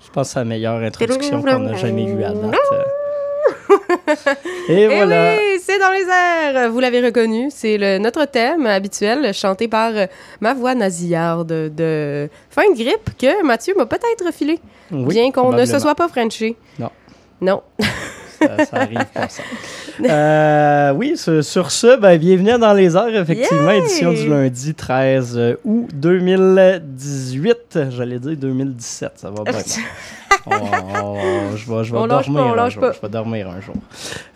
Je pense que c'est la meilleure introduction qu'on a jamais eue à date. Et Eh voilà. oui, c'est dans les airs. Vous l'avez reconnu, c'est le, notre thème habituel, chanté par ma voix nasillarde de fin de grippe que Mathieu m'a peut-être filé, Oui, bien qu'on ne se soit pas frenché. Non. Non. Ça, ça arrive pas ça. Euh, oui, sur, sur ce, ben, bienvenue dans les airs, effectivement, Yay! édition du lundi 13 août 2018. J'allais dire 2017, ça va bien. Je vais, je vais On lâche dormir pas, on un jour. pas. Je vais dormir un jour.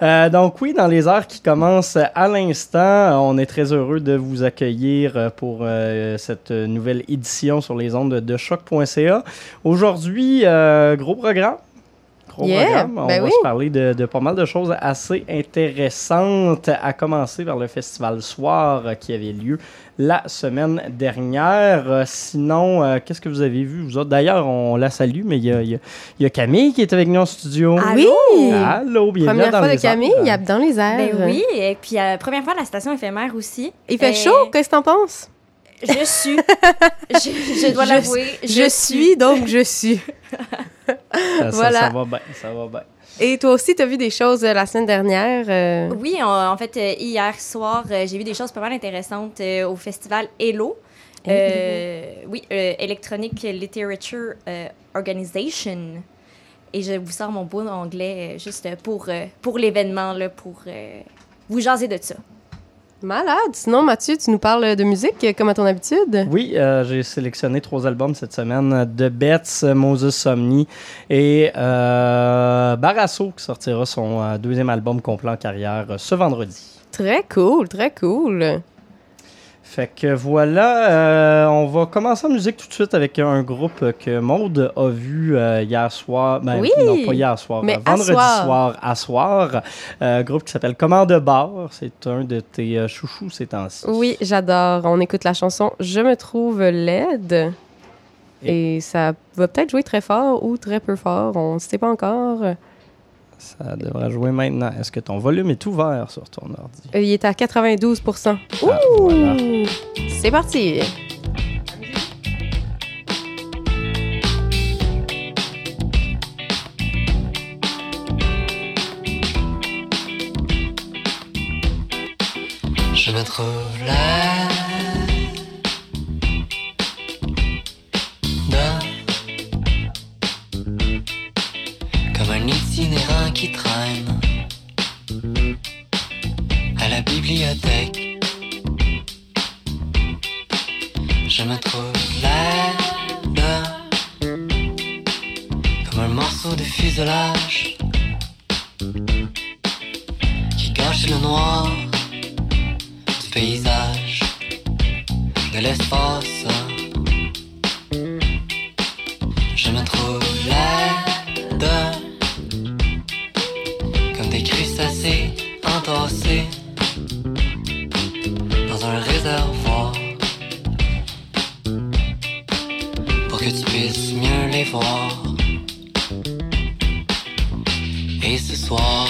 Euh, donc oui, dans les heures qui commencent à l'instant, on est très heureux de vous accueillir euh, pour euh, cette nouvelle édition sur les ondes de choc.ca. Aujourd'hui, euh, gros programme. Yeah, programme. On ben va oui. se parler de, de pas mal de choses assez intéressantes, à commencer par le festival Soir euh, qui avait lieu la semaine dernière. Euh, sinon, euh, qu'est-ce que vous avez vu, vous autres? D'ailleurs, on la salue, mais il y a, il y a- il y a Camille qui est avec nous en studio. Oui! Allô, bienvenue Première dans fois de Camille, il y a dans les airs. Ben oui, et puis euh, première fois à la station éphémère aussi. Il fait chaud, qu'est-ce que t'en penses? Je suis. je, je dois l'avouer. Je suis, donc je suis. Ça, Voilà. ça va bien, ça va bien. Et toi aussi, t'as vu des choses euh, la semaine dernière. euh, Oui, on- en fait, euh, hier soir, euh, j'ai vu des choses pas mal intéressantes euh, au festival Hello. Euh, oui, euh, Electronic Literature euh, Organization. Et je vous sors mon beau anglais euh, juste pour, euh, pour l'événement, là, pour euh, vous jaser de ça. Malade. Sinon, Mathieu, tu nous parles de musique euh, comme à ton habitude. Oui, euh, j'ai sélectionné trois albums cette semaine de Betts, Moses Somni et euh, Barasso qui sortira son euh, deuxième album complet en carrière euh, ce vendredi. Très cool, très cool. Fait que voilà, euh, on va commencer en musique tout de suite avec un groupe que Maude a vu euh, hier soir. Ben, Oui, non, pas hier soir, mais euh, vendredi soir. soir à soir. Euh, groupe qui s'appelle Commande de bar. C'est un de tes chouchous ces temps-ci. Oui, j'adore. On écoute la chanson Je me trouve laide. Et ça va peut-être jouer très fort ou très peu fort. On ne sait pas encore. Euh, Ça devrait jouer maintenant. Est-ce que ton volume est ouvert sur ton ordi? Il est à 92 Ah, Ouh! voilà. C'est parti. Je me trouve là. Bibliothèque. Je me trouve là. Comme un morceau de fuselage qui gâche le noir du paysage, de l'espace. Je me trouve là, comme des crustacés entassés un réservoir, pour que tu puisses mieux les voir. Et ce soir,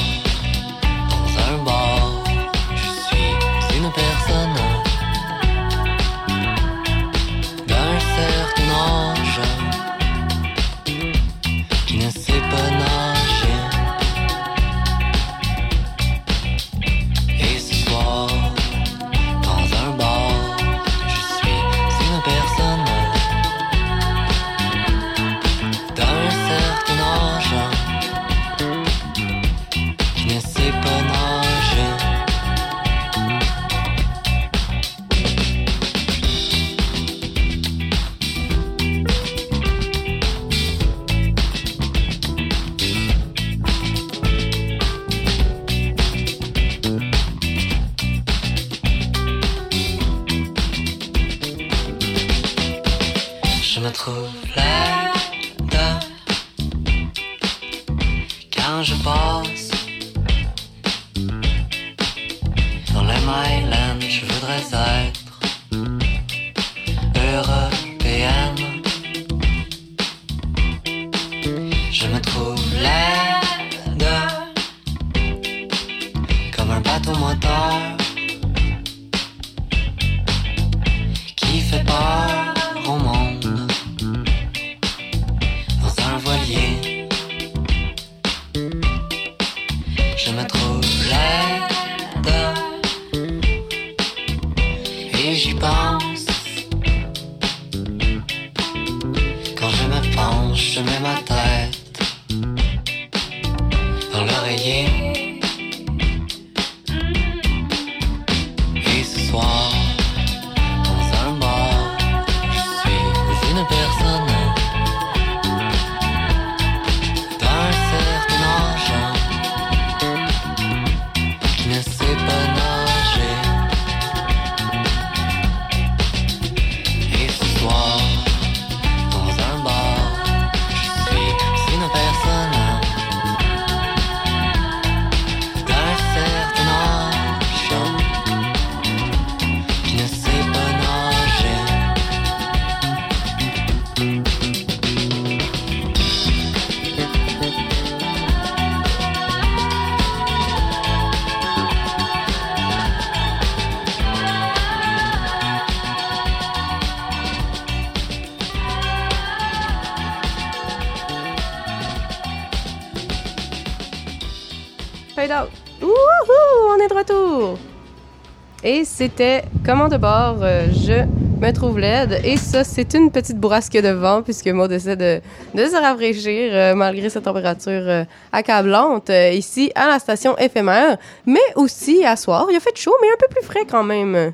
c'était Comment de bord, euh, je me trouve laide. Et ça, c'est une petite bourrasque de vent, puisque Maud essaie de, de se rafraîchir euh, malgré sa température euh, accablante euh, ici à la station éphémère. Mais aussi à soir. Il a fait chaud, mais un peu plus frais quand même.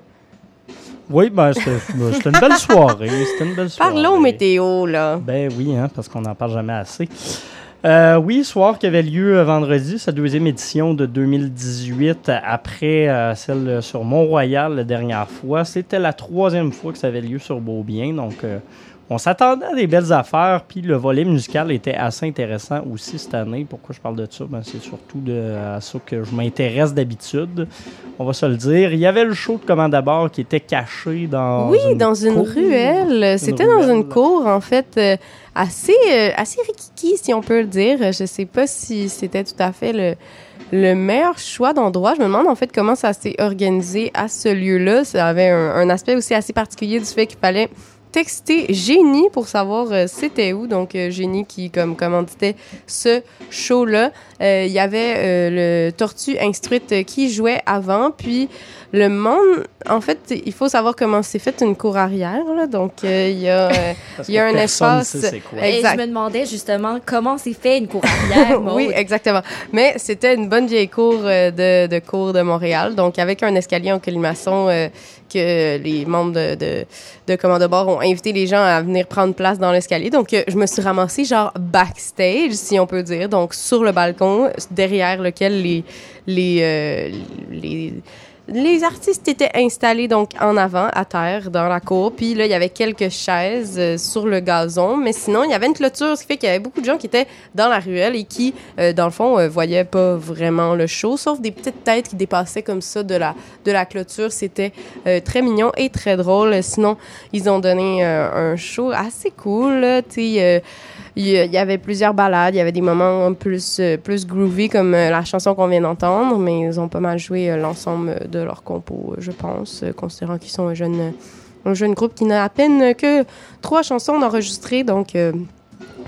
Oui, ben, c'était ben, c'était une belle soirée. C'était une belle soirée. Parlons météo, là. Ben oui, hein, parce qu'on n'en parle jamais assez. Euh, oui, soir qui avait lieu euh, vendredi, sa deuxième édition de 2018, euh, après euh, celle sur Mont-Royal la dernière fois. C'était la troisième fois que ça avait lieu sur Beaubien, donc euh, on s'attendait à des belles affaires, puis le volet musical était assez intéressant aussi cette année. Pourquoi je parle de ça? Ben, c'est surtout de, à ça que je m'intéresse d'habitude, on va se le dire. Il y avait le show de Commande à bord qui était caché dans Oui, une dans une cour. ruelle. C'était dans une cour, en fait, assez, euh, assez rikiki, si on peut le dire. Je sais pas si c'était tout à fait le, le meilleur choix d'endroit. Je me demande, en fait, comment ça s'est organisé à ce lieu-là. Ça avait un, aspect aussi assez particulier du fait qu'il fallait texter Génie pour savoir euh, c'était où. Donc, euh, Génie qui, comme commanditait ce show-là. Euh, Il y avait le Tortue Instruite qui jouait avant. Puis, le monde, en fait, il faut savoir comment c'est fait une cour arrière. Là. Donc, euh, il y a... euh, y a un espace- quoi. Et je me demandais justement comment c'est fait une cour arrière. Oui, exactement. Mais c'était une bonne vieille cour euh, de, de cour de Montréal, donc avec un escalier en colimaçon euh, que les membres de, de, de Commande de bord ont invité les gens à venir prendre place dans l'escalier. Donc, euh, je me suis ramassée genre backstage, si on peut dire, donc sur le balcon, derrière lequel les, les, euh, les les artistes étaient installés donc en avant, à terre, dans la cour. Puis là, il y avait quelques chaises euh, sur le gazon. Mais sinon, il y avait une clôture, ce qui fait qu'il y avait beaucoup de gens qui étaient dans la ruelle et qui, euh, dans le fond, euh, voyaient pas vraiment le show, sauf des petites têtes qui dépassaient comme ça de la, de la clôture. C'était euh, très mignon et très drôle. Sinon, ils ont donné un show assez cool. il y, avait plusieurs balades, il y avait des moments plus, plus groovy comme la chanson qu'on vient d'entendre, mais ils ont pas mal joué l'ensemble de leur compos, euh, je pense, considérant qu'ils sont un jeune, un jeune groupe qui n'a à peine que trois chansons enregistrées. Donc euh,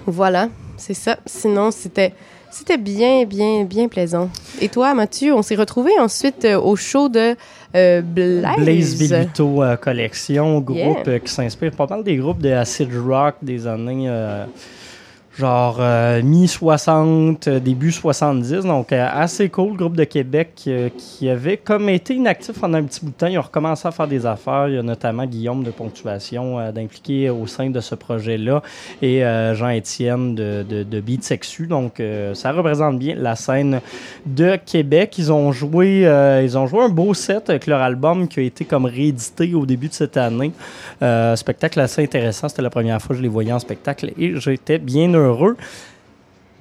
voilà, c'est ça. Sinon, c'était c'était bien, bien, bien plaisant. Et toi, Mathieu, on s'est retrouvés ensuite euh, au show de euh, Blaze. Blaze Velito euh, Collection, groupe Yeah. qui s'inspire pas mal des groupes de acid rock des années genre euh, mi-60, euh, début 70. Donc euh, assez cool, groupe de Québec qui avait comme été inactif pendant un petit bout de temps. Ils ont recommencé à faire des affaires. Il y a notamment Guillaume de Ponctuation d'impliquer au sein de ce projet-là et Jean-Étienne de, de, de Sexu. Donc ça représente bien la scène de Québec. Ils ont joué, ils ont joué un beau set avec leur album qui a été comme réédité au début de cette année. Spectacle assez intéressant. C'était la première fois que je les voyais en spectacle et j'étais bien heureux.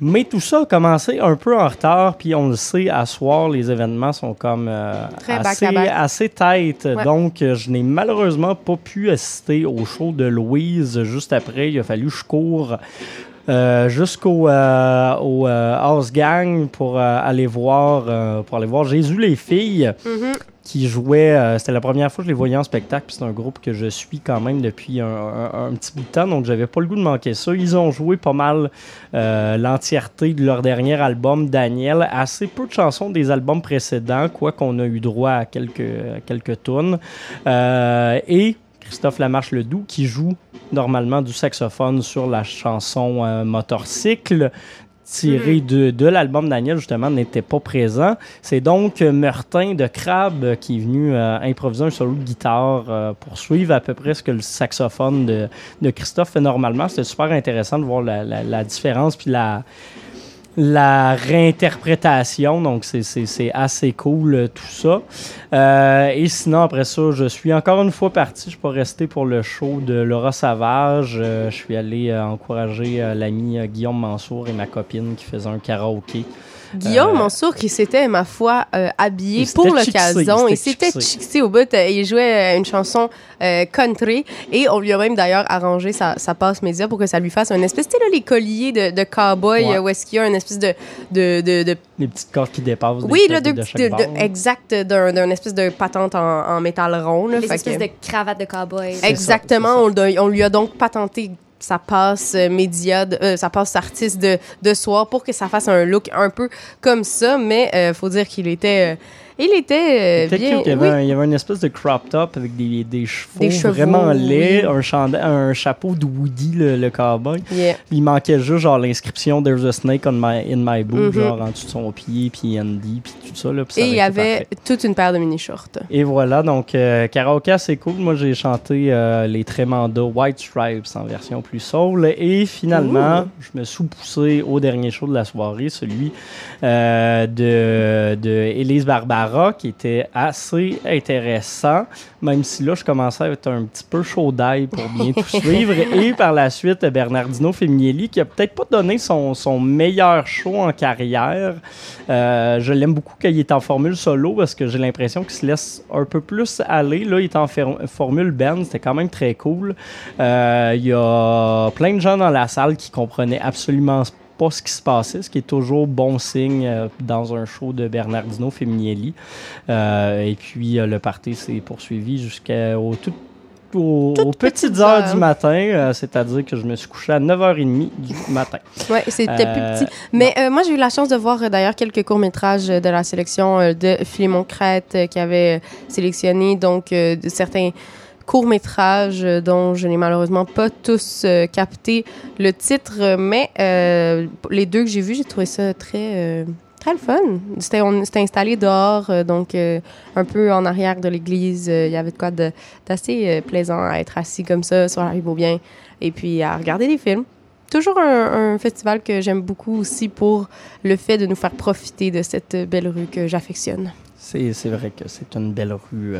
Mais tout ça a commencé un peu en retard, puis on le sait, à soir, les événements sont comme euh, assez, assez tight. Ouais. Donc, euh, je n'ai malheureusement pas pu assister au show de Louise juste après. Il a fallu que je cours euh, jusqu'au euh, au, euh, House Gang pour aller voir pour aller voir Jésus les filles. Mhm. Qui jouait. euh, C'était la première fois que je les voyais en spectacle. puis C'est un groupe que je suis quand même depuis un, petit bout de temps, donc j'avais pas le goût de manquer ça. Ils ont joué pas mal euh, l'entièreté de leur dernier album, Daniel. Assez peu de chansons des albums précédents, quoi qu'on a eu droit à quelques, quelques tunes. Euh, et Christophe Lamarche-Ledoux qui joue normalement du saxophone sur la chanson Motorcycle tiré de, de l'album Daniel, justement, n'était pas présent. C'est donc Meurtin de Crabe qui est venu euh, improviser un solo de guitare euh, pour suivre à peu près ce que le saxophone de, de Christophe fait normalement. C'était super intéressant de voir la, la- la différence puis la, la réinterprétation. Donc, c'est- assez cool euh, tout ça. Euh, et sinon, après ça, je suis encore une fois parti. Je suis pas resté pour le show de Laura Savage. Euh, je suis allé encourager l'ami Guillaume Mansour et ma copine qui faisaient un karaoké. Guillaume Euh, Mansour qui s'était, ma foi, euh, habillé pour l'occasion. il Il s'était chixé. au bout. euh, Il jouait euh, une chanson euh, country et on lui a même d'ailleurs arrangé sa, sa passe média pour que ça lui fasse un espèce, tu sais, là, les colliers de, de cowboy Ouais. où est-ce qu'il y a une espèce de. de, de, de- Les petites cordes qui dépassent. oui, là, têtes de, de de- chaque de- bord. exact, d'un d'un espèce de patente en, en métal rond. Là, Les espèces que- de cravates de cowboy. Exactement. on lui a donc patenté sa passe euh, média, euh, sa passe artiste de, de soir pour que ça fasse un look un peu comme ça. Mais euh, faut dire qu'il était, euh, il était euh, bien. Il y, avait oui. un, il y avait une espèce de crop top avec des, des chevaux, Des chevaux, vraiment laids, oui. un, un chapeau de Woody, le, le cowboy. Yeah. Il manquait juste genre l'inscription There's a snake on my, in my boot, Mhm. genre en dessous de son pied, puis Andy, puis tout ça. Là, puis ça Et il y avait parfait. toute une paire de mini-shorts. Et voilà, donc euh, karaoke, c'est cool. Moi, j'ai chanté euh, les Trémanda White Stripes en version plus soul. Et finalement, je me suis poussé au dernier show de la soirée, celui euh, de, de Élise Barbara, qui était assez intéressant, même si là, je commençais à être un petit peu chaud d'ail pour bien tout suivre. Et par la suite, Bernardino Feminielli, qui a peut-être pas donné son, son meilleur show en carrière. Euh, je l'aime beaucoup quand il est en formule solo parce que j'ai l'impression qu'il se laisse un peu plus aller. Là, il est en formule band, c'était quand même très cool. Euh, Il y a plein de gens dans la salle qui comprenaient absolument pas ce qui se passait, ce qui est toujours bon signe euh, dans un show de Bernardino Feminielli. Euh, et puis, euh, le party s'est poursuivi jusqu'au tout aux, petites petites heures heures. du matin, euh, c'est-à-dire que je me suis couché à 9h30 du matin. Ouais, c'était Euh, plus petit. Mais euh, moi, j'ai eu la chance de voir d'ailleurs quelques courts-métrages de la sélection de Philémon Crête qui avait sélectionné donc certains courts-métrages euh, dont je n'ai malheureusement pas tous euh, capté le titre, mais euh, les deux que j'ai vus, j'ai trouvé ça très très le fun. C'était installé dehors, donc un peu en arrière de l'église. Il y avait de quoi de- d'assez plaisant à être assis comme ça sur la rue Beaubien et puis à regarder des films. Toujours un, festival que j'aime beaucoup aussi pour le fait de nous faire profiter de cette belle rue que j'affectionne. C'est c'est vrai que c'est une belle rue,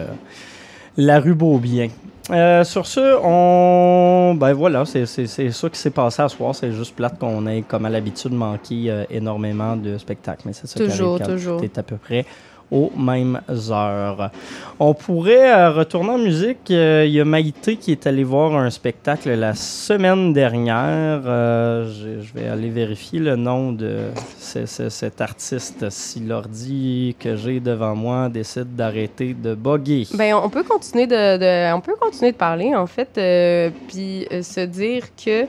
la rue Beaubien. Euh, sur ce, on. Ben voilà, c'est c'est- c'est ça qui s'est passé à ce soir. C'est juste plate qu'on ait, comme à l'habitude, manqué euh, énormément de spectacles. Mais c'est ça qui Toujours, arrive quand toujours. t'es à peu près aux mêmes heures. On pourrait euh, retourner en musique. Euh, Il y a Maïté qui est allé voir un spectacle la semaine dernière. Euh, je, vais aller vérifier le nom de ce- ce- cet artiste si l'ordi que j'ai devant moi décide d'arrêter de bugger. Ben, on peut continuer de, on peut continuer de parler en fait, euh, puis se dire que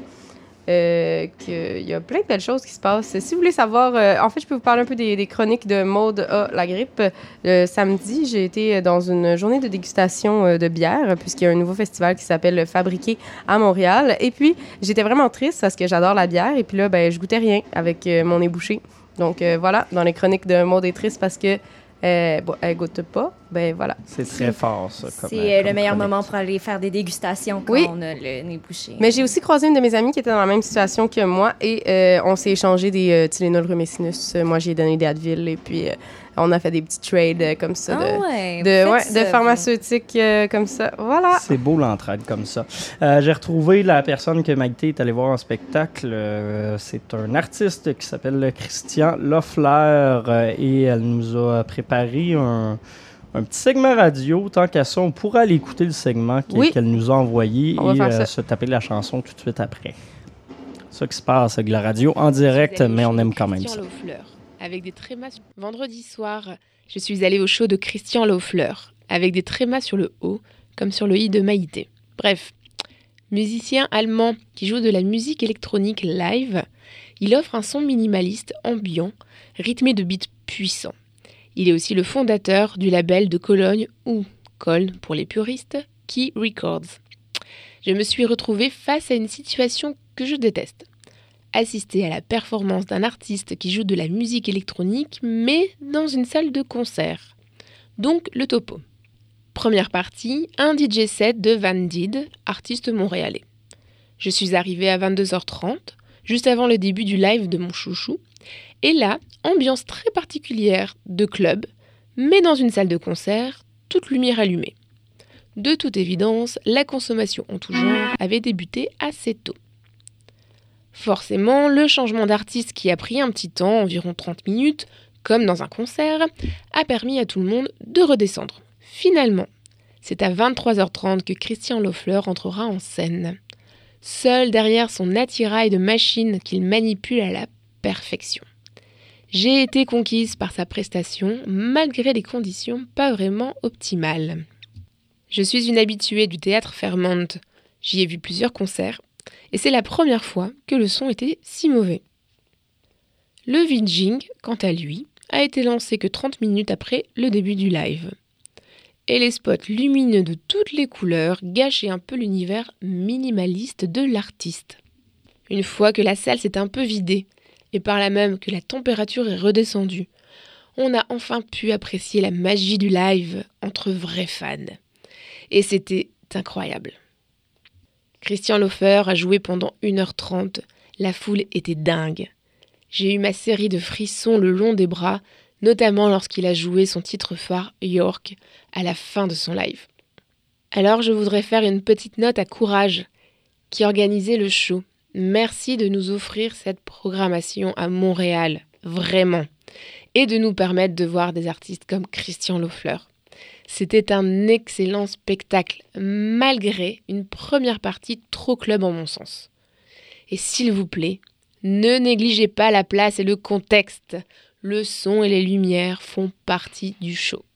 euh, qu'il y a plein de belles choses qui se passent. Si vous voulez savoir, euh, en fait, je peux vous parler un peu des, chroniques de Maude A. La grippe. Le samedi, j'ai été dans une journée de dégustation euh, de bière, puisqu'il y a un nouveau festival qui s'appelle Fabriqué à Montréal. Et puis, j'étais vraiment triste parce que j'adore la bière. Et puis là, ben, je goûtais rien avec euh, mon nez bouché. Donc euh, voilà, dans les chroniques de Maude est triste parce que euh, bon, elle goûte pas. Ben voilà. C'est très fort, ça. C'est euh, comme le meilleur chronique. moment pour aller faire des dégustations quand Oui. on a le nez bouché. Mais j'ai aussi croisé une de mes amies qui était dans la même situation que moi et euh, on s'est échangé des euh, Tylenol Rumecinus. Euh, moi, j'ai donné des Advil et puis euh, on a fait des petits trades euh, comme ça Ah de, ouais, de, ouais, pharmaceutiques euh, comme ça. Voilà. C'est beau l'entraide comme ça. Euh, J'ai retrouvé la personne que Maïté est allée voir en spectacle. Euh, c'est un artiste qui s'appelle Christian Loeffler euh, et elle nous a préparé un, un petit segment radio. Tant qu'à ça, on pourra aller écouter le segment qu'elle Oui. nous a envoyé On et euh, se taper la chanson tout de suite après. C'est ça qui se passe avec la radio en direct, mais on aime quand même Christian ça. Avec des trémas. Vendredi soir, je suis allée au show de Christian Laufleur, avec des trémas sur le haut, comme sur le i de Maïté. Bref, musicien allemand qui joue de la musique électronique live, il offre un son minimaliste ambiant, rythmé de beats puissants. Il est aussi le fondateur du label de Cologne ou Köln pour les puristes, Key Records. Je me suis retrouvée face à une situation que je déteste. Assister à la performance d'un artiste qui joue de la musique électronique, mais dans une salle de concert. Donc le topo. Première partie, un DJ set de Van Did, artiste montréalais. Je suis arrivée à 22h30, juste avant le début du live de mon chouchou, et là, ambiance très particulière de club, mais dans une salle de concert, toute lumière allumée. De toute évidence, la consommation en tout genre avait débuté assez tôt. Forcément, le changement d'artiste qui a pris un petit temps, environ 30 minutes, comme dans un concert, a permis à tout le monde de redescendre. Finalement, c'est à 23h30 que Christian Loeffler entrera en scène. Seul derrière son attirail de machine qu'il manipule à la perfection. J'ai été conquise par sa prestation, malgré les conditions pas vraiment optimales. Je suis une habituée du théâtre Fairmont. J'y ai vu plusieurs concerts, et c'est la première fois que le son était si mauvais. Le Vijing, quant à lui, a été lancé que 30 minutes après le début du live. Et les spots lumineux de toutes les couleurs gâchaient un peu l'univers minimaliste de l'artiste. Une fois que la salle s'est un peu vidée, et par là même que la température est redescendue, on a enfin pu apprécier la magie du live entre vrais fans. Et c'était incroyable. Christian Lofer a joué pendant 1h30. La foule était dingue. J'ai eu ma série de frissons le long des bras, notamment lorsqu'il a joué son titre phare York à la fin de son live. Alors je voudrais faire une petite note à Courage, qui organisait le show. Merci de nous offrir cette programmation à Montréal, vraiment, et de nous permettre de voir des artistes comme Christian Loeffler. C'était un excellent spectacle, malgré une première partie trop club en mon sens. Et s'il vous plaît, ne négligez pas la place et le contexte. Le son et les lumières font partie du show.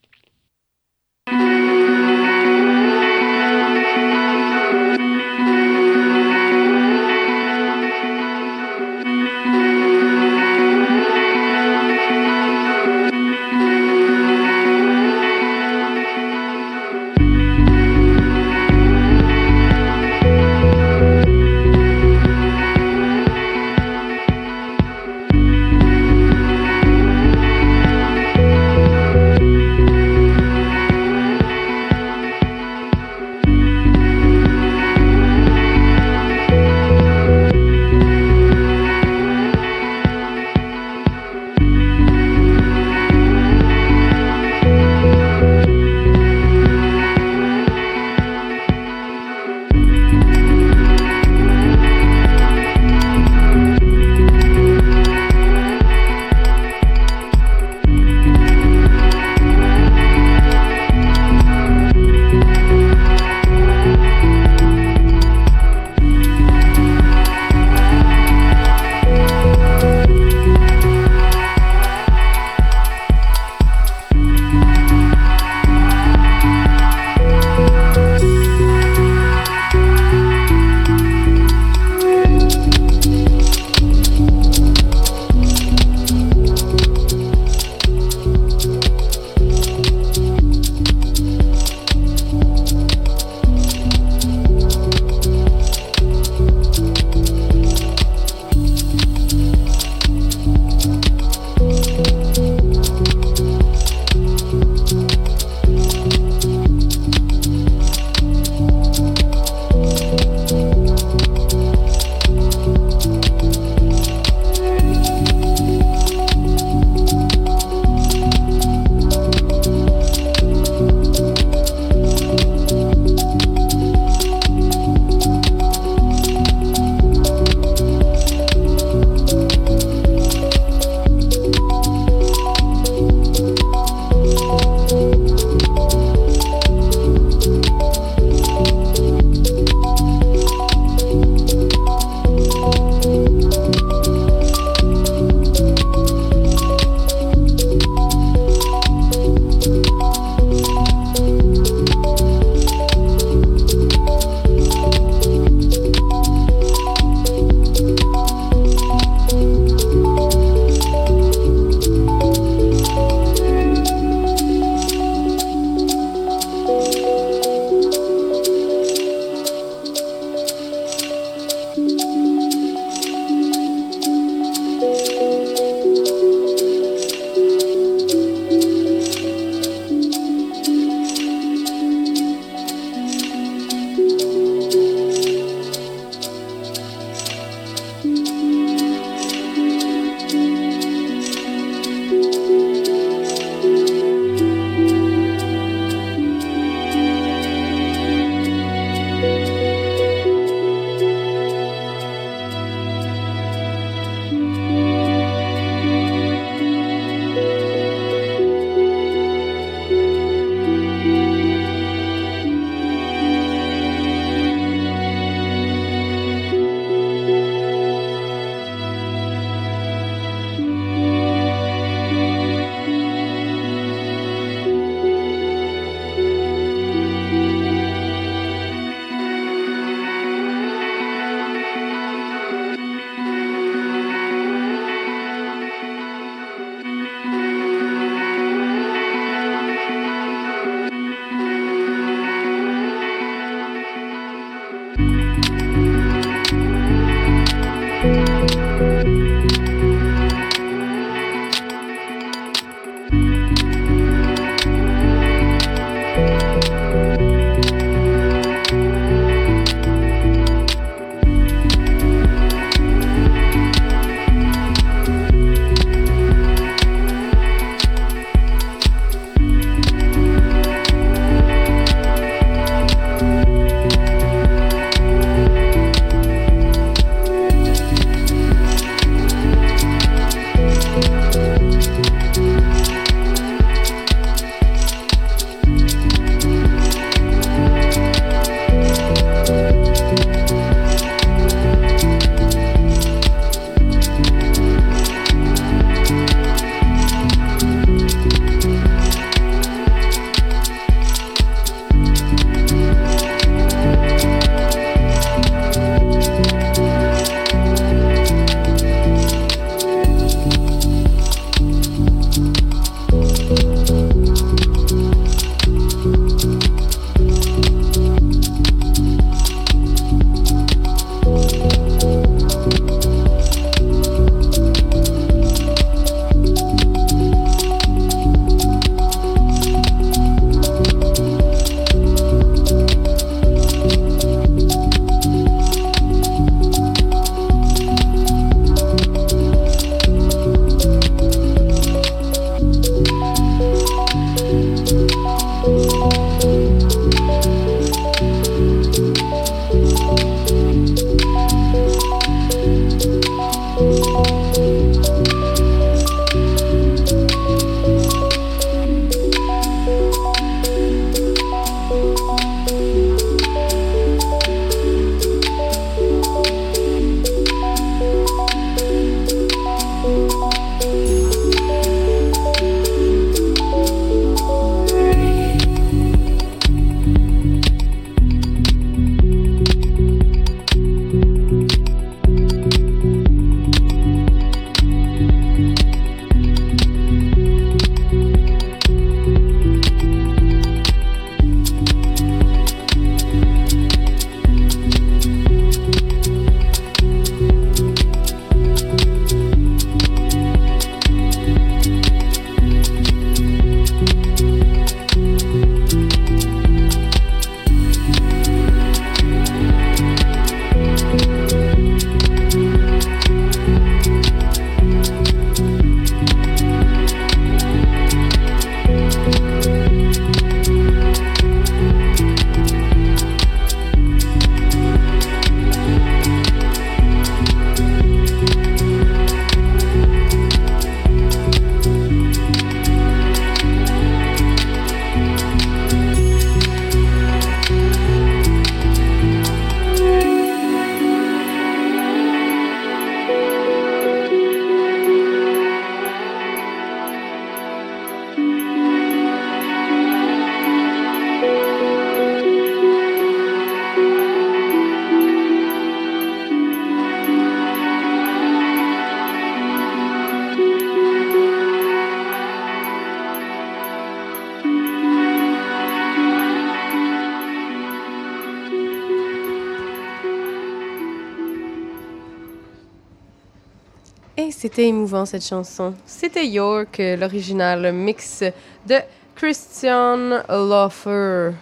C'était émouvant cette chanson. C'était York, l'original mix de Christian Loffer.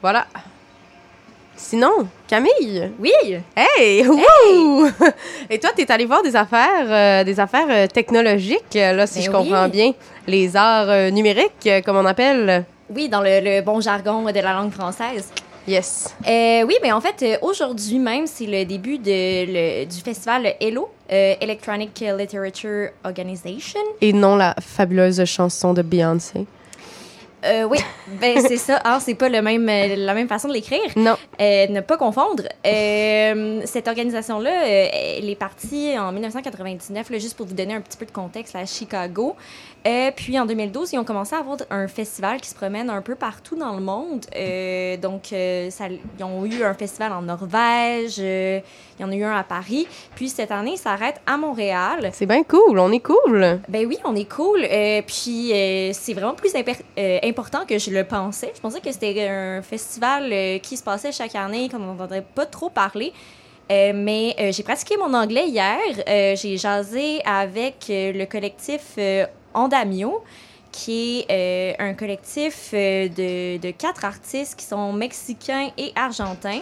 Voilà. Sinon, Camille? Oui! Hey! wouh! Et toi, t'es allé voir des affaires, euh, des affaires euh, technologiques, euh, là, si Ben je comprends bien. Les arts numériques, comme on appelle. Oui, dans le, le bon jargon de la langue française. Yes. Euh, oui, mais en fait, aujourd'hui même, c'est le début de, le- du festival ELO, euh, Electronic Literature Organization. Et non la fabuleuse chanson de Beyoncé. Euh, oui, ben c'est ça. Hein, c'est pas le même, euh, la même façon de l'écrire. Non. Euh, ne pas confondre. Euh, cette organisation-là, elle est partie en 1999, là, juste pour vous donner un petit peu de contexte, à Chicago. Euh, puis en 2012, ils ont commencé à avoir un festival qui se promène un peu partout dans le monde. Euh, donc, euh, ça, ils ont eu un festival en Norvège, il y en a eu un à Paris. Puis cette année, ça s'arrête à Montréal. C'est bien cool, on est cool. Ben oui, on est cool. Puis c'est vraiment plus important que je le pensais. Je pensais que c'était un festival qui se passait chaque année, qu'on n'entendrait pas trop parler. Euh, mais euh, j'ai pratiqué mon anglais hier. Euh, j'ai jasé avec le collectif Andamio, qui est euh, un collectif euh, de, quatre artistes qui sont mexicains et argentins.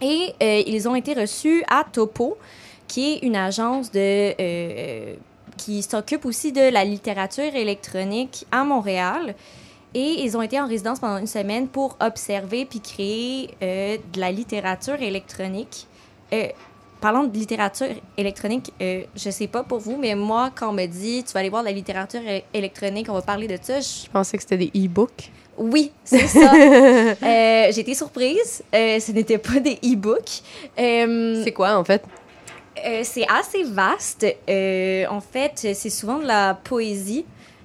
Et euh, ils ont été reçus à Topo, qui est une agence de, qui s'occupe aussi de la littérature électronique à Montréal. Et ils ont été en résidence pendant une semaine pour observer puis créer de la littérature électronique. Parlant de littérature électronique, euh, je sais pas pour vous, mais moi, quand on me dit tu vas aller voir de la littérature é- électronique, on va parler de ça, je pensais que c'était des e-books. oui, c'est ça. Euh, J'ai été surprise. Euh, ce n'était pas des e-books. Euh, C'est quoi, en fait? euh, c'est assez vaste. Euh, en fait, c'est souvent de la poésie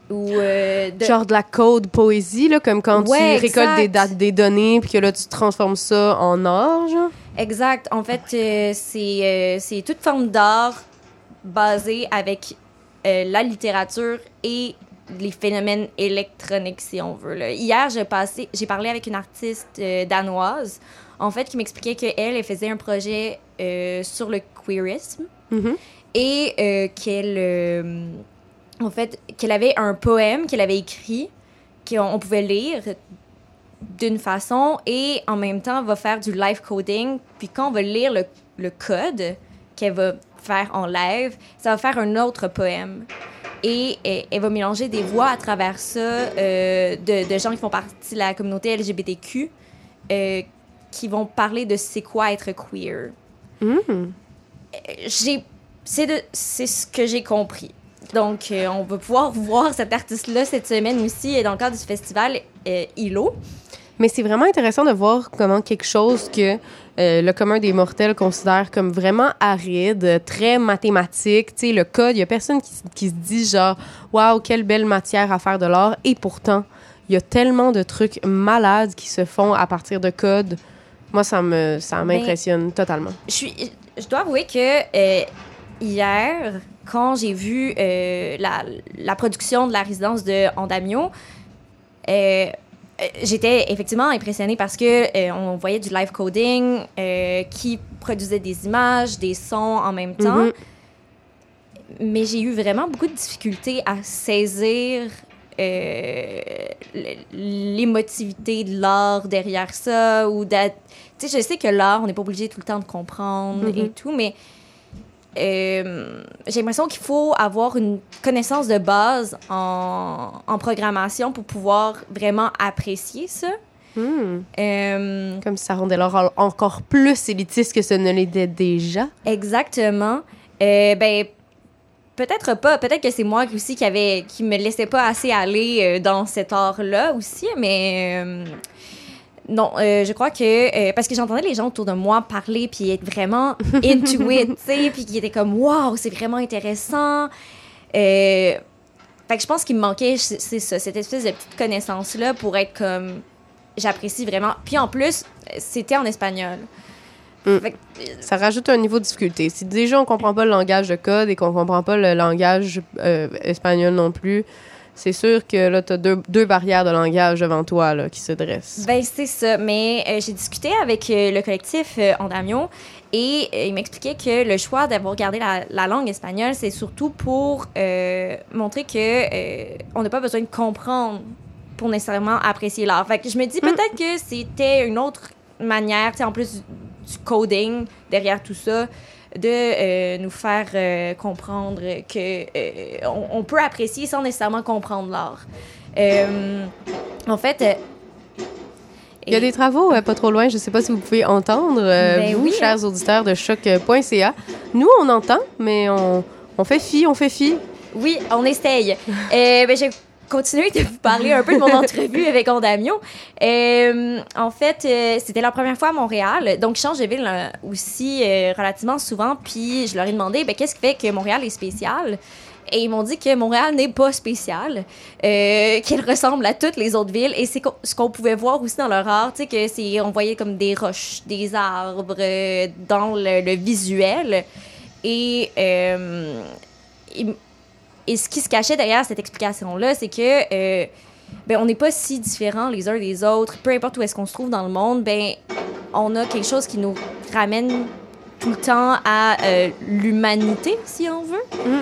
ou euh, de... Genre de la code poésie, là, comme quand Ouais, tu récoltes des, des données, puis que là, tu transformes ça en or, genre? Exact. En fait, euh, c'est euh, c'est toute forme d'art basée avec euh, la littérature et les phénomènes électroniques, si on veut. là. Hier, j'ai passé- j'ai parlé avec une artiste danoise, en fait, qui m'expliquait qu'elle, elle faisait un projet sur le queerisme Mhm. et qu'elle en fait qu'elle avait un poème qu'elle avait écrit qu'on on pouvait lire d'une façon et en même temps va faire du live coding. Puis quand on va lire le, le code qu'elle va faire en live ça va faire un autre poème. Et elle, elle va mélanger des voix à travers ça euh, de, de gens qui font partie de la communauté LGBTQ euh, qui vont parler de c'est quoi être queer. J'ai c'est de c'est ce que j'ai compris. Donc euh, on va pouvoir voir cet artiste là cette semaine aussi dans le cadre du festival euh, ILO. Mais c'est vraiment intéressant de voir comment quelque chose que euh, le commun des mortels considère comme vraiment aride, très mathématique, tu sais, le code, il y a personne qui, se dit genre, waouh, quelle belle matière à faire de l'art. Et pourtant, il y a tellement de trucs malades qui se font à partir de code. Moi, ça me, ça Ben, m'impressionne totalement. Je suis je dois avouer que hier quand j'ai vu euh, la, la production de la résidence de Andamio euh, euh, J'étais effectivement impressionnée parce que euh, on voyait du live coding qui produisait des images, des sons en même temps. Mhm. mais j'ai eu vraiment beaucoup de difficultés à saisir l'émotivité de l'art derrière ça ou tu sais je sais que l'art on n'est pas obligé tout le temps de comprendre et tout mais euh, j'ai l'impression qu'il faut avoir une connaissance de base en, en programmation pour pouvoir vraiment apprécier ça. Mhm. Euh, Comme si ça rendait en- encore plus élitiste que ce ne l'était déjà. Exactement. Euh, ben, peut-être pas. Peut-être que c'est moi aussi qui, avait, qui me laissais pas assez aller euh, dans cet art-là aussi, mais. Non, euh, je crois que. euh, parce que j'entendais les gens autour de moi parler puis être vraiment into it, tu sais, puis qui étaient comme, waouh, c'est vraiment intéressant. Euh, fait que je pense qu'il me manquait, c'est ça, cette espèce de petite connaissance-là pour être comme. J'apprécie vraiment. Puis en plus, c'était en espagnol. Mm. Fait que, Ça rajoute un niveau de difficulté. Si déjà on comprend pas le langage de code et qu'on comprend pas le langage espagnol non plus, c'est sûr que là, tu as deux, deux barrières de langage devant toi là, qui se dressent. Ben, c'est ça. Mais euh, j'ai discuté avec euh, le collectif euh, Andamio et euh, il m'expliquait que le choix d'avoir gardé la, la langue espagnole, c'est surtout pour montrer que on n'a pas besoin de comprendre pour nécessairement apprécier l'art. Fait que je me dis peut-être que c'était une autre manière, tu sais, en plus du coding derrière tout ça, de euh, nous faire euh, comprendre que euh, on, on peut apprécier sans nécessairement comprendre l'art. En fait, Il y a des travaux euh, pas trop loin, je sais pas si vous pouvez entendre, euh, Ben vous, oui, chers auditeurs de choc.ca. Nous, on entend, mais on, on fait fi, on fait fi. Oui, on essaye. euh, ben, continuer de vous parler un peu de mon entrevue avec Ondamio. Euh, en fait, euh, c'était la première fois à Montréal, donc je change de ville euh, aussi relativement souvent. Puis je leur ai demandé, ben, qu'est-ce qui fait que Montréal est spécial? Et ils m'ont dit que Montréal n'est pas spécial, qu'elle ressemble à toutes les autres villes. Et c'est co- ce qu'on pouvait voir aussi dans leur art, tu sais, que c'est, on voyait comme des roches, des arbres dans le, le visuel. Et ils- et ce qui se cachait derrière cette explication-là, c'est que euh, ben, on n'est pas si différents les uns des autres. Peu importe où est-ce qu'on se trouve dans le monde, ben, on a quelque chose qui nous ramène tout le temps à euh, l'humanité, si on veut. Mm.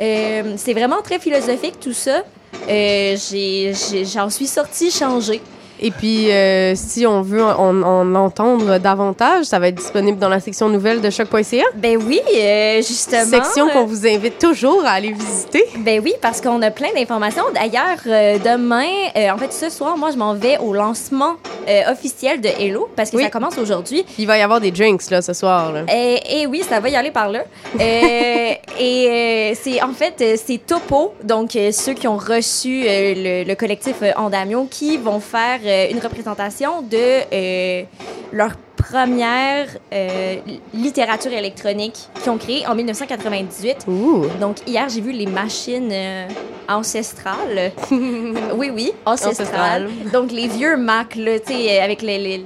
Euh, c'est vraiment très philosophique tout ça. J'en suis sortie changée. Et puis, euh, si on veut en, en entendre davantage, ça va être disponible dans la section nouvelle de choc.ca. Ben oui, euh, justement. Section qu'on vous invite toujours à aller visiter. Ben oui, parce qu'on a plein d'informations. D'ailleurs, euh, demain, en fait, ce soir, moi, je m'en vais au lancement officiel de Hello, parce que Oui. ça commence aujourd'hui. Il va y avoir des drinks là, ce soir. Là. Et, et oui, ça va y aller par là. Et c'est en fait, c'est Topo, donc ceux qui ont reçu le, le collectif Andamio, qui vont faire euh, une représentation de euh, leur première euh, littérature électronique qu'ils ont créée en 1998. Ouh. Donc hier, j'ai vu les machines ancestrales. oui, oui, ancestrales. Donc les vieux Mac, là, tu sais, avec les, les-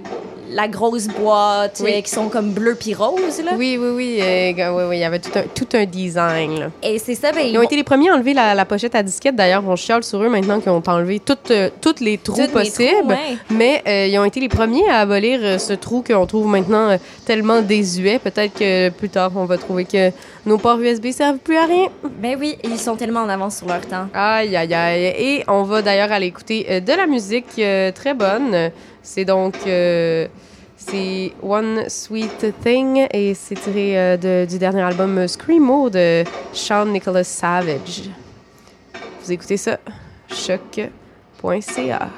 la grosse boîte Oui. euh, qui sont comme bleu puis rose. Là. Oui, oui, oui. euh, g- oui, oui, il y avait tout un, tout un design. là. Et c'est ça, ben, Ils ont été les premiers à enlever la, la pochette à disquette. D'ailleurs, on chiale sur eux maintenant qu'ils ont enlevé toutes, euh, toutes les trous Toutes possibles. trous, ouais. Mais euh, ils ont été les premiers à abolir euh, ce trou qu'on trouve maintenant euh, tellement désuet. Peut-être que plus tard, on va trouver que nos ports USB servent plus à rien. Ben oui, ils sont tellement en avance sur leur temps. Aïe, aïe, aïe. Et on va d'ailleurs aller écouter euh, de la musique euh, très bonne. C'est donc... euh, c'est One Sweet Thing et c'est tiré euh, de- du dernier album Screamo de Sean Nicholas Savage. Vous écoutez ça? Choc.ca.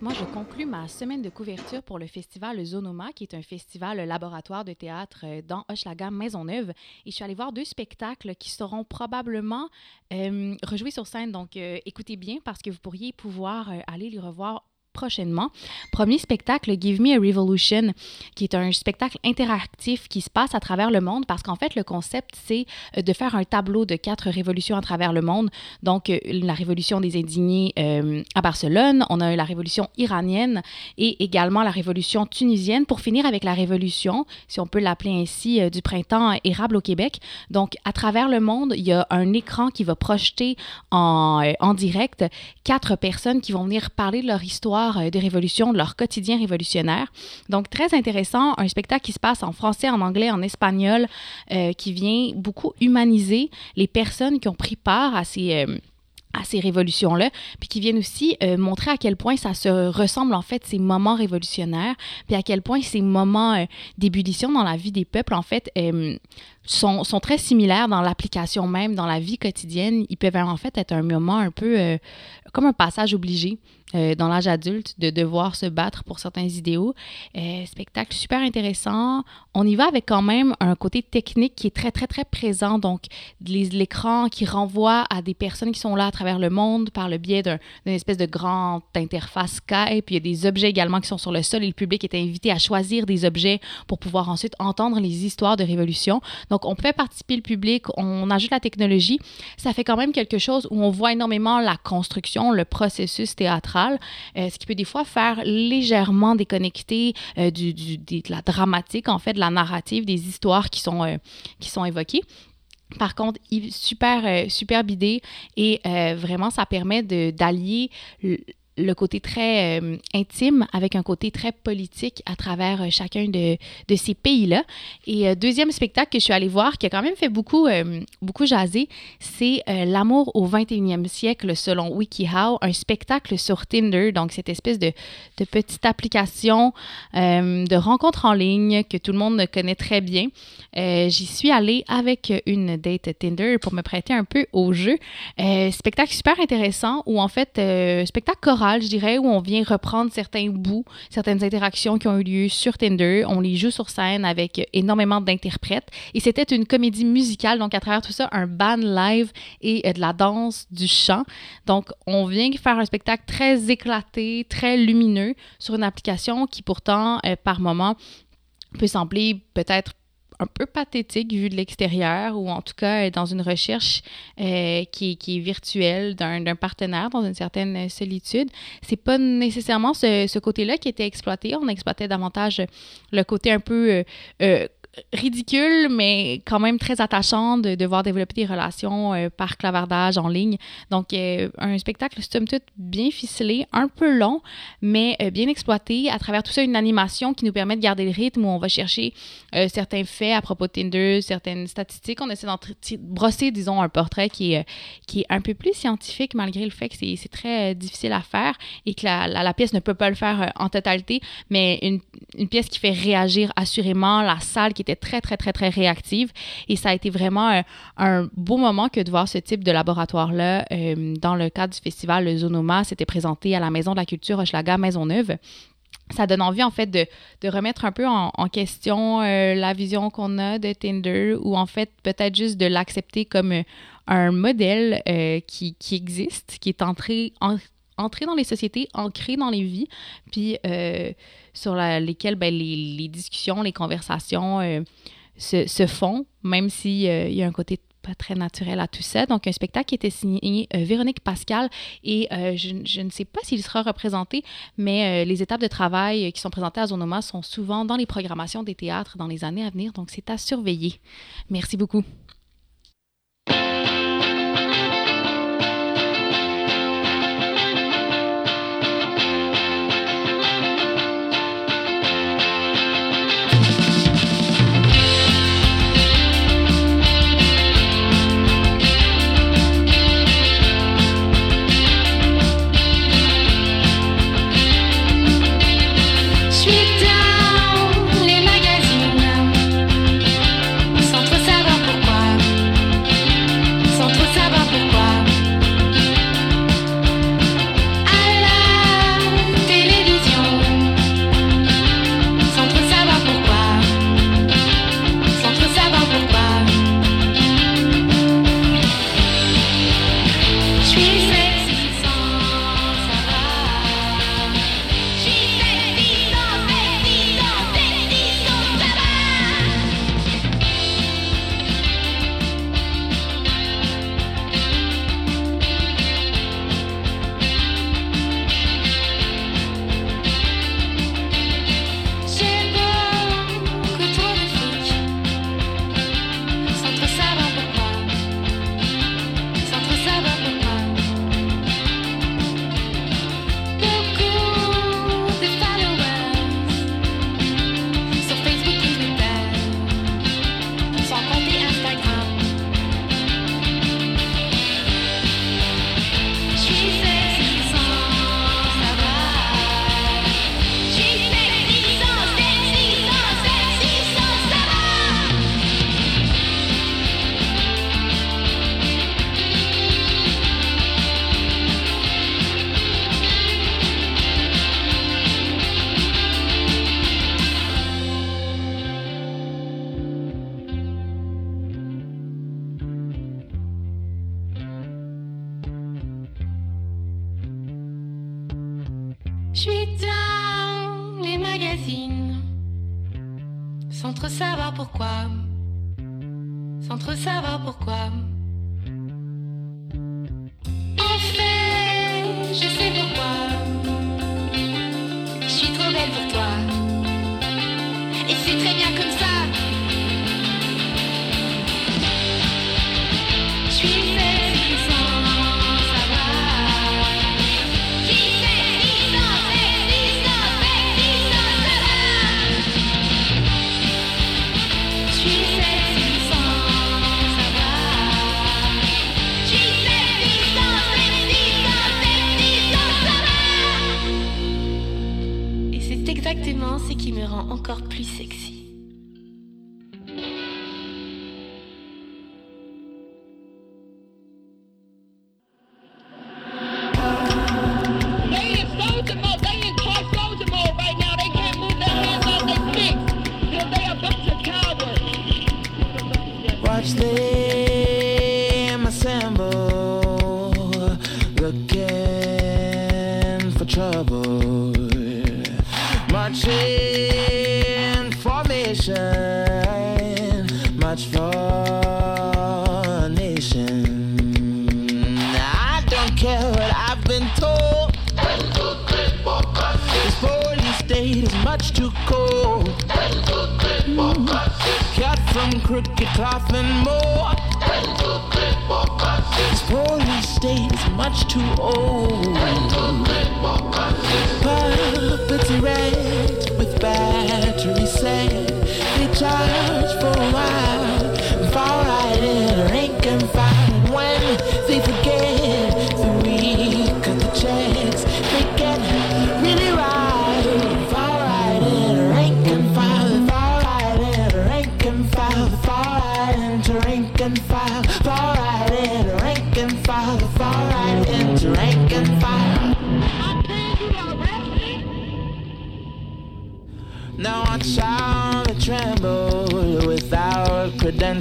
Moi, je conclus ma semaine de couverture pour le festival Zonoma, qui est un festival laboratoire de théâtre euh, dans Hochelaga Maisonneuve. Et je suis allée voir deux spectacles qui seront probablement euh, rejoués sur scène. Donc, euh, écoutez bien parce que vous pourriez pouvoir aller les revoir prochainement. Premier spectacle, Give Me a Revolution, qui est un spectacle interactif qui se passe à travers le monde parce qu'en fait, le concept, c'est euh, de faire un tableau de quatre révolutions à travers le monde. Donc, euh, la révolution des indignés euh, à Barcelone, on a la révolution iranienne et également la révolution tunisienne pour finir avec la révolution, si on peut l'appeler ainsi, du printemps érable au Québec. Donc, à travers le monde, il y a un écran qui va projeter en, en direct quatre personnes qui vont venir parler de leur histoire euh, des révolutions, de leur quotidien révolutionnaire. Donc, très intéressant, un spectacle qui se passe en français, en anglais, en espagnol, euh, qui vient beaucoup humaniser les personnes qui ont pris part à ces... euh, à ces révolutions-là, puis qui viennent aussi montrer à quel point ça se ressemble en fait ces moments révolutionnaires, puis à quel point ces moments d'ébullition dans la vie des peuples en fait sont, sont très similaires dans l'application même, dans la vie quotidienne. Ils peuvent en fait être un moment un peu comme un passage obligé euh, dans l'âge adulte de devoir se battre pour certains idéaux. Euh, spectacle super intéressant. On y va avec quand même un côté technique qui est très, très, très présent. Donc, l'écran qui renvoie à des personnes qui sont là à travers le monde par le biais d'un- d'une espèce de grande interface Skype. Il y a des objets également qui sont sur le sol et le public est invité à choisir des objets pour pouvoir ensuite entendre les histoires de révolution. Donc, on fait participer le public, on ajoute la technologie. Ça fait quand même quelque chose où on voit énormément la construction, le processus théâtral, euh, ce qui peut des fois faire légèrement déconnecter euh, du, du- de la dramatique, en fait, de la narrative, des histoires qui sont, euh, qui sont évoquées. Par contre, super, superbe idée et vraiment, ça permet d'allier le, côté très euh, intime avec un côté très politique à travers euh, chacun de, de ces pays-là. Et euh, deuxième spectacle que je suis allée voir, qui a quand même fait beaucoup, beaucoup jaser, c'est L'amour au 21e siècle selon WikiHow, un spectacle sur Tinder, donc cette espèce de, de petite application de rencontre en ligne que tout le monde connaît très bien. J'y suis allée avec une date Tinder pour me prêter un peu au jeu. Spectacle super intéressant où en fait, spectacle choral, je dirais, où on vient reprendre certains bouts, certaines interactions qui ont eu lieu sur Tinder. On les joue sur scène avec énormément d'interprètes. Et c'était une comédie musicale, donc à travers tout ça, un band live et euh, de la danse, du chant. Donc, on vient faire un spectacle très éclaté, très lumineux sur une application qui pourtant, euh, par moment, peut sembler peut-être un peu pathétique vu de l'extérieur ou en tout cas euh, dans une recherche euh, qui, qui est virtuelle d'un partenaire dans une certaine euh, solitude. C'est pas nécessairement ce, ce côté-là qui était exploité. On exploitait davantage le côté un peu ridicule, mais quand même très attachant de devoir développer des relations euh, par clavardage en ligne. Donc, euh, un spectacle, somme toute, bien ficelé, un peu long, mais euh, bien exploité. À travers tout ça, une animation qui nous permet de garder le rythme où on va chercher certains faits à propos de Tinder, certaines statistiques. On essaie d'en brosser, disons, un portrait qui est, qui est un peu plus scientifique, malgré le fait que c'est très difficile à faire et que la, la, pièce ne peut pas le faire en totalité, mais une, une pièce qui fait réagir assurément la salle qui très, très, très, très réactive. Et ça a été vraiment un beau moment que de voir ce type de laboratoire-là euh, dans le cadre du festival Zonoma. C'était présenté à la Maison de la Culture Hochelaga Maisonneuve ça donne envie en fait de, de remettre un peu en, question euh, la vision qu'on a de Tinder ou en fait peut-être juste de l'accepter comme euh, un modèle qui, qui existe, qui est entré, en- entré dans les sociétés, ancré dans les vies, puis euh, sur la- lesquelles ben, les, discussions, les conversations euh, se, font, même s'il y a un côté pas très naturel à tout ça. Donc, un spectacle qui était signé euh, Véronique Pascal et euh, je, ne sais pas s'il sera représenté, mais euh, les étapes de travail euh, qui sont présentées à Zonoma sont souvent dans les programmations des théâtres dans les années à venir, donc c'est à surveiller. Merci beaucoup. Je suis dans les magazines, sans trop savoir pourquoi, sans trop savoir pourquoi. Exactement, c'est qui me rend encore plus sexy. la la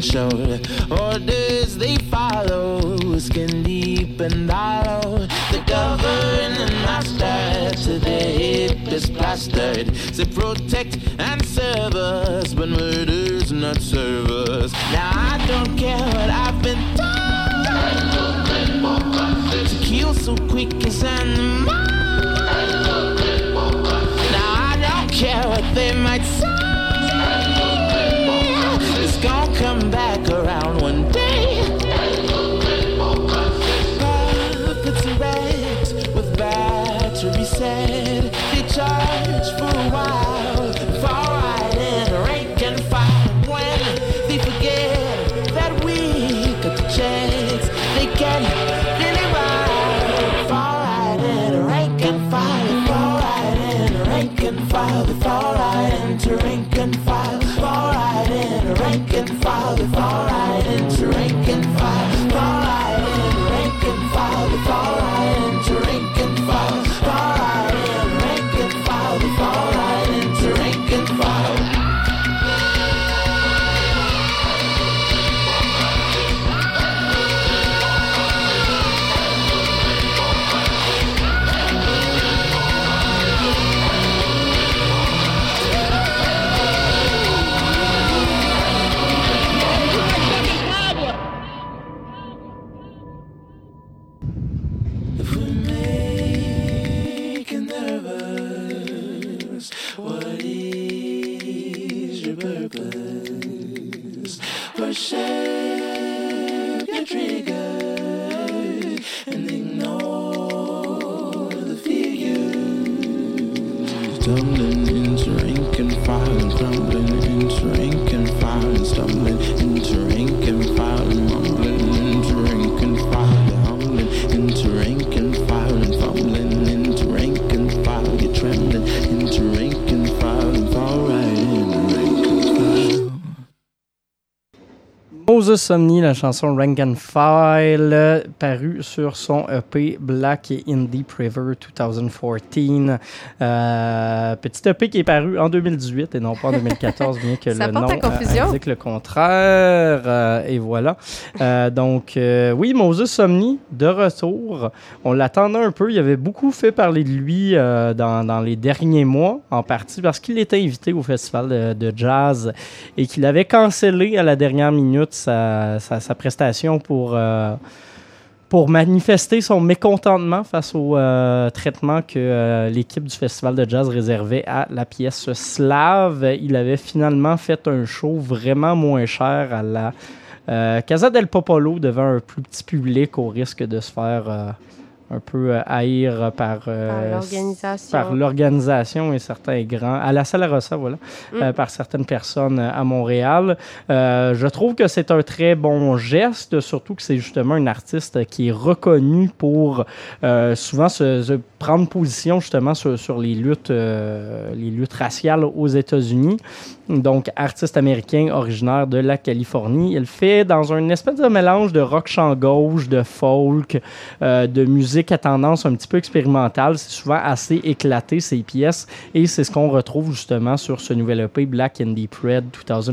control. Orders they follow, skin deep and hollow. The govern and master to their hip is plastered. They protect and serve us, but murder's not serve us. Now I don't care what I've been told. To kill so quick is an Now I don't care what they might say. far. Moses Somni, la chanson Rank and File, parue sur son EP Black et Indie Prever 2014. Euh, petit EP qui est paru en 2018 et non pas en 2014, bien que Ça le nom euh, indique le contraire. Euh, et voilà. Euh, donc, oui, Moses Somni, de retour. On l'attendait un peu. Il avait beaucoup fait parler de lui dans, dans les derniers mois, en partie parce qu'il était invité au festival de, de jazz et qu'il avait cancellé à la dernière minute sa, sa- prestation pour, euh, pour manifester son mécontentement face au euh, traitement que euh, l'équipe du festival de jazz réservait à la pièce Slave. Il avait finalement fait un show vraiment moins cher à la Casa del Popolo devant un plus petit public au risque de se faire un peu euh, haïr par, euh, Par l'organisation. et certains grands, à la salle Rossa, voilà, Mm. euh, par certaines personnes euh, à Montréal. Je trouve que c'est un très bon geste, surtout que c'est justement un artiste qui est reconnu pour souvent se, se prendre position justement sur, sur les luttes, les luttes raciales aux États-Unis. Donc, artiste américain originaire de la Californie. Il fait dans un espèce de mélange de rock chant gauche, de folk, euh, de musique à tendance un petit peu expérimentale. C'est souvent assez éclaté, ces pièces. Et c'est ce qu'on retrouve justement sur ce nouvel EP Black Indie Pred 2014.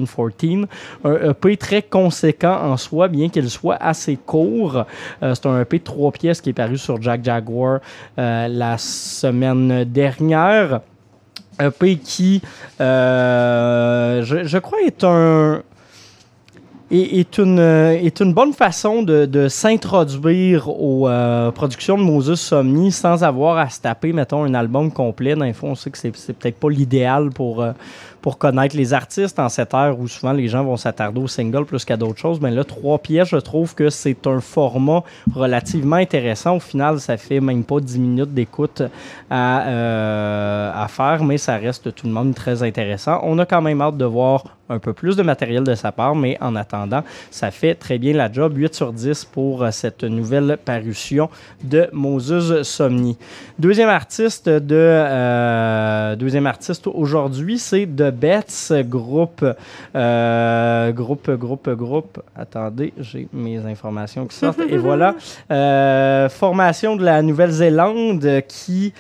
Un EP très conséquent en soi, bien qu'il soit assez court. Euh, c'est un EP de trois pièces qui est paru sur Jack Jaguar euh, la semaine dernière. EP qui, euh, je, crois, est un est, une, est une bonne façon de, de s'introduire aux euh, productions de Moses Somni sans avoir à se taper, mettons, un album complet. Dans les fois, on sait que c'est peut-être pas l'idéal pour, euh, pour connaître les artistes en cette ère où souvent les gens vont s'attarder au single plus qu'à d'autres choses. Mais là, trois pièces, je trouve que c'est un format relativement intéressant. Au final, ça fait même pas 10 minutes d'écoute à, euh, à faire, mais ça reste tout de même très intéressant. On a quand même hâte de voir un peu plus de matériel de sa part, mais en attendant, ça fait très bien la job. 8 sur 10 pour euh, cette nouvelle parution de Moses Somni. Deuxième artiste de euh, deuxième artiste aujourd'hui, c'est The Bets, groupe, euh, groupe, groupe, groupe. Attendez, j'ai mes informations qui sortent. Et voilà, Euh, formation de la Nouvelle-Zélande qui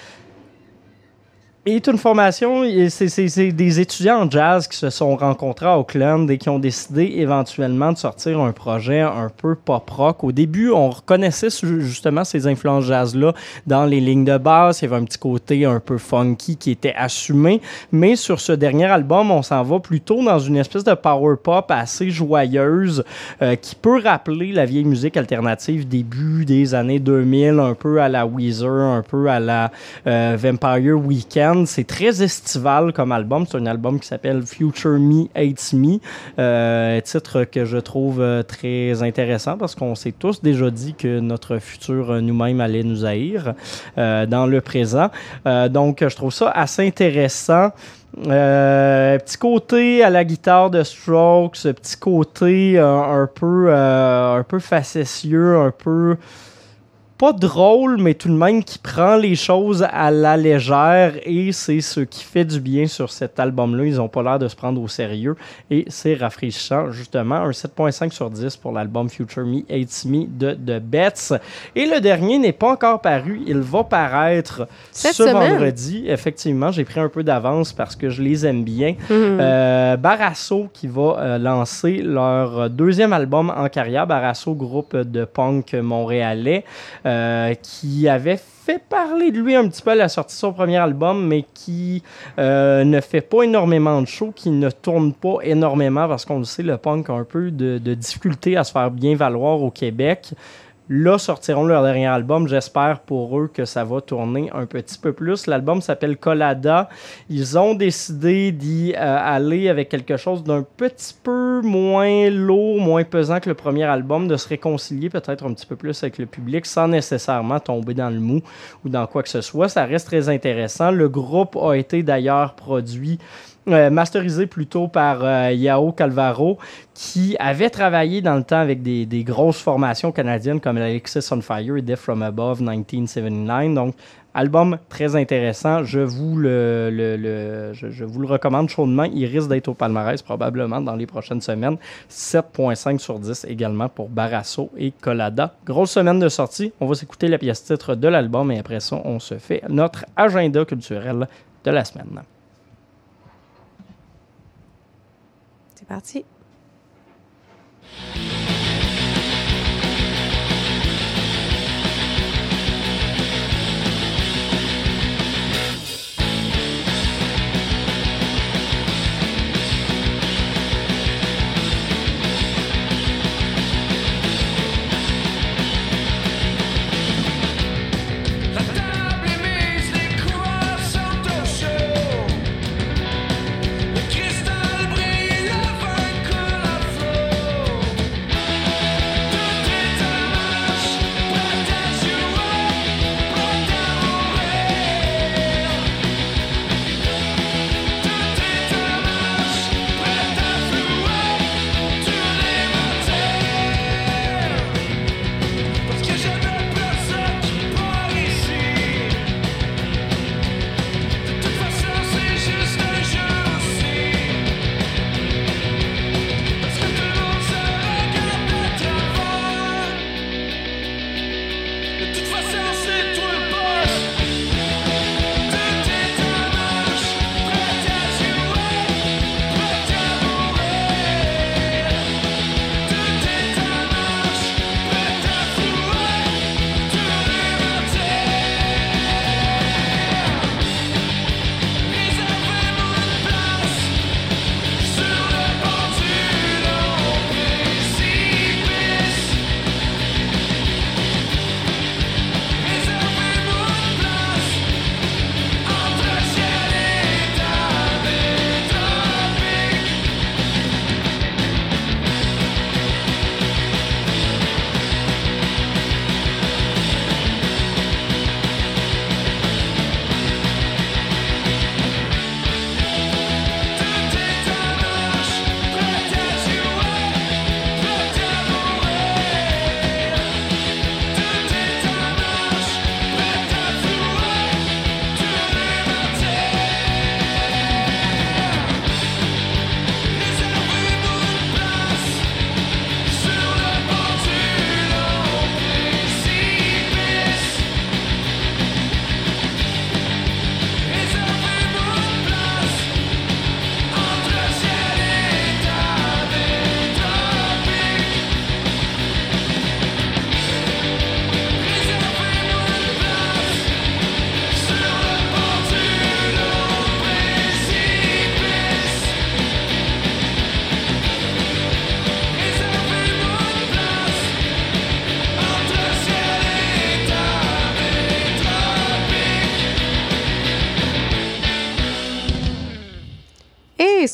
est une formation, c'est des étudiants en jazz qui se sont rencontrés à Auckland et qui ont décidé éventuellement de sortir un projet un peu pop-rock. Au début, on reconnaissait justement ces influences jazz-là dans les lignes de basse. Il y avait un petit côté un peu funky qui était assumé. Mais sur ce dernier album, on s'en va plutôt dans une espèce de power pop assez joyeuse euh, qui peut rappeler la vieille musique alternative début des années 2000, un peu à la Weezer, un peu à la euh, Vampire Weekend. C'est très estival comme album. C'est un album qui s'appelle Future Me Hates Me, euh, titre que je trouve euh, très intéressant parce qu'on s'est tous déjà dit que notre futur euh, nous-mêmes allait nous haïr dans le présent. Donc, je trouve ça assez intéressant. Petit côté à la guitare de Strokes, petit côté un peu un peu facétieux, un peu pas drôle, mais tout de même qui prend les choses à la légère et c'est ce qui fait du bien sur cet album-là. Ils ont pas l'air de se prendre au sérieux et c'est rafraîchissant, justement. Un 7.5 sur 10 pour l'album Future Me, Hates Me de The Bets. Et le dernier n'est pas encore paru. Il va paraître Cette ce semaine? vendredi. Effectivement, j'ai pris un peu d'avance parce que je les aime bien. Mhm. Euh, Barasso qui va euh, lancer leur deuxième album en carrière. Barasso, groupe de punk montréalais, qui avait fait parler de lui un petit peu à la sortie de son premier album, mais qui euh, ne fait pas énormément de shows, qui ne tourne pas énormément parce qu'on le sait, le punk a un peu de, de difficulté à se faire bien valoir au Québec. Là, sortiront leur dernier album. J'espère pour eux que ça va tourner un petit peu plus. L'album s'appelle Colada. Ils ont décidé d'y euh, aller avec quelque chose d'un petit peu moins lourd, moins pesant que le premier album, de se réconcilier peut-être un petit peu plus avec le public sans nécessairement tomber dans le mou ou dans quoi que ce soit. Ça reste très intéressant. Le groupe a été d'ailleurs produit euh, masterisé plutôt par euh, Yao Calvaro, qui avait travaillé dans le temps avec des, grosses formations canadiennes comme Alexis on Fire et Death from Above 1979. Donc, Album très intéressant. Je vous le, je vous le recommande chaudement. Il risque d'être au palmarès probablement dans les prochaines semaines. 7.5 sur 10 également pour Barasso et Colada. Grosse semaine de sortie. On va s'écouter la pièce titre de l'album et après ça, on se fait notre agenda culturel de la semaine. C'est parti.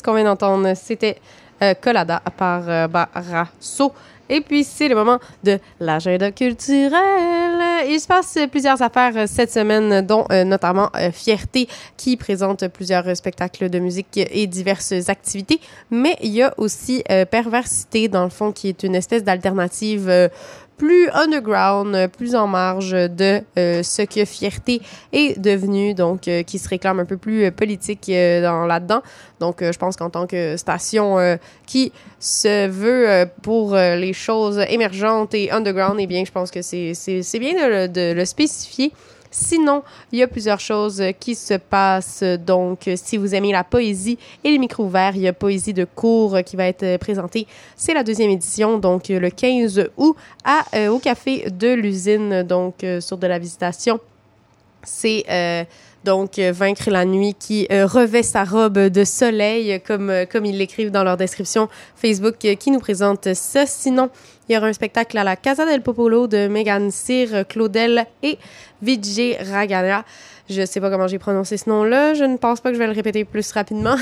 Ce qu'on vient d'entendre, c'était euh, Colada par euh, Barasso. Et puis, c'est le moment de l'agenda culturel. Il se passe plusieurs affaires euh, cette semaine, dont euh, notamment Fierté, qui présente plusieurs spectacles de musique et diverses activités. Mais il y a aussi euh, Perversité, dans le fond, qui est une espèce d'alternative plus underground, plus en marge de euh, ce que Fierté est devenu, donc euh, qui se réclame un peu plus euh, politique dans là-dedans. Donc, je pense qu'en tant que station qui se veut pour les choses émergentes et underground, eh bien, je pense que c'est bien de le spécifier. Sinon, il y a plusieurs choses qui se passent. Donc, si vous aimez la poésie et les micros ouverts, il y a Poésie de cours qui va être présentée. C'est la deuxième édition, donc le 15 août, à, euh, au café de l'usine, donc euh, sur de la visitation. C'est euh, donc euh, Vaincre la nuit qui euh, revêt sa robe de soleil, euh, comme, comme ils l'écrivent dans leur description Facebook, qui nous présente ça. Sinon, il y aura un spectacle à la Casa del Popolo de Megan Cyr, Claudel et Vijay Ragana. Je sais pas comment j'ai prononcé ce nom-là. Je ne pense pas que je vais le répéter plus rapidement.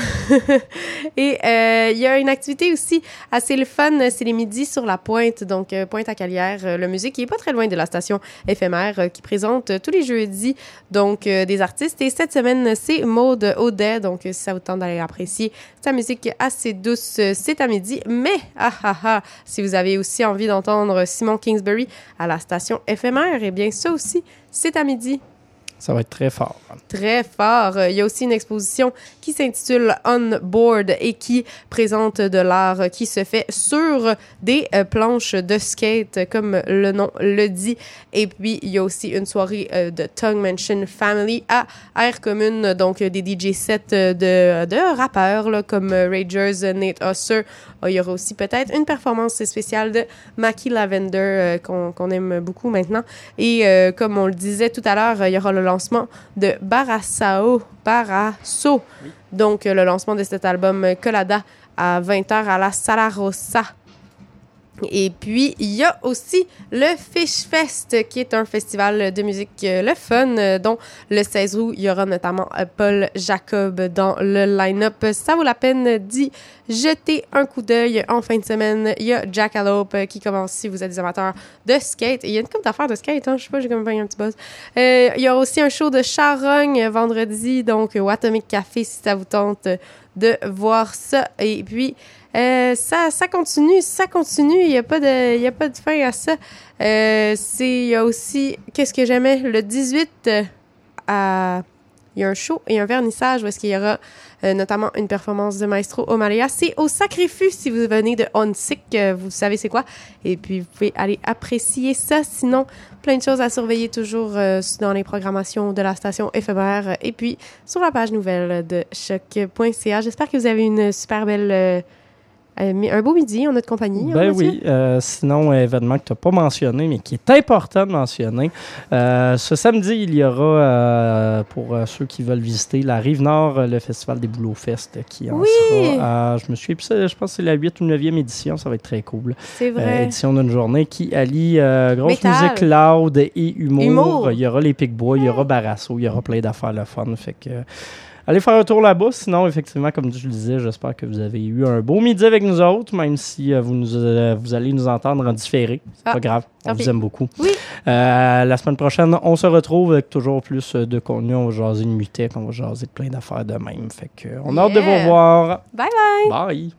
et euh, il y a une activité aussi assez le fun. C'est les midis sur la pointe, donc euh, Pointe à Calière, euh, le musée qui est pas très loin de la station éphémère, qui présente tous les jeudis donc des artistes. Et cette semaine, c'est Maude Audet. Donc, si ça vous tente d'aller apprécier sa musique assez douce, c'est à midi. Mais, ah ah ah, si vous avez aussi envie d'entendre Simon Kingsbury à la station éphémère, eh bien, ça aussi, c'est à midi. Ça va être très fort. très fort. Euh, Il y a aussi une exposition qui s'intitule On Board et qui présente de l'art qui se fait sur des euh, planches de skate, comme le nom le dit. Et puis, il y a aussi une soirée euh, de Tongue Mansion Family à Air Commune, donc des DJ sets de, rappeurs là, comme Ragers, Nate Husser. Il y aura aussi peut-être une performance spéciale de Mackie Lavender qu'on aime beaucoup maintenant. Et comme on le disait tout à l'heure, il y aura lancement de Barassao, Barasso. Donc, euh, le lancement de cet album euh, Colada à 20h à la Sala Rossa. Et puis, il y a aussi le Fish Fest, qui est un festival de musique euh, le fun, euh, dont le 16 août, il y aura notamment euh, Paul Jacob dans le line-up. Ça vaut la peine d'y jeter un coup d'œil en fin de semaine. Il y a Jackalope qui commence si vous êtes des amateurs de skate. Il y a une couple d'affaires de skate, hein, je sais pas, j'ai comme un petit buzz. Il y aura aussi un show de charogne vendredi, donc au Atomic Café si ça vous tente de voir ça. Et puis, euh, ça, ça continue, ça continue. Il n'y a, pas de- a pas de fin à ça. Euh, il y a aussi, qu'est-ce que j'aimais, le 18, euh, il y a un show et un vernissage où est-ce qu'il y aura notamment une performance de Maestro Omalia. C'est au Sacrifice si vous venez de On Sick, euh, vous savez c'est quoi. Et puis, vous pouvez aller apprécier ça. Sinon, plein de choses à surveiller toujours dans les programmations de la station éphémère et puis sur la page nouvelle de choc.ca. J'espère que vous avez une super belle... euh, un beau midi en notre compagnie. hein, Ben oui, euh, sinon, un événement que tu n'as pas mentionné, mais qui est important de mentionner. Euh, ce samedi, il y aura, pour ceux qui veulent visiter la rive nord, le Festival des Boulots Fest qui en Oui! sera, à- je me suis je pense que c'est la 8 ou 9e édition, ça va être très cool. C'est vrai. édition d'une journée qui allie grosse musique loud et humour. Humour. Il y aura les Picbois, il y aura Barasso, il y aura plein d'affaires le fun. Fait que, allez faire un tour là-bas. Sinon, effectivement, comme je le disais, j'espère que vous avez eu un beau midi avec nous autres, même si euh, vous, nous, euh, vous allez nous entendre en différé. C'est Ah, pas grave, on vous aime beaucoup. Oui. Euh, la semaine prochaine, on se retrouve avec toujours plus de contenu. On va jaser de Mutec, on va jaser de plein d'affaires de même. Fait que, on a hâte de vous revoir. Bye bye! Bye!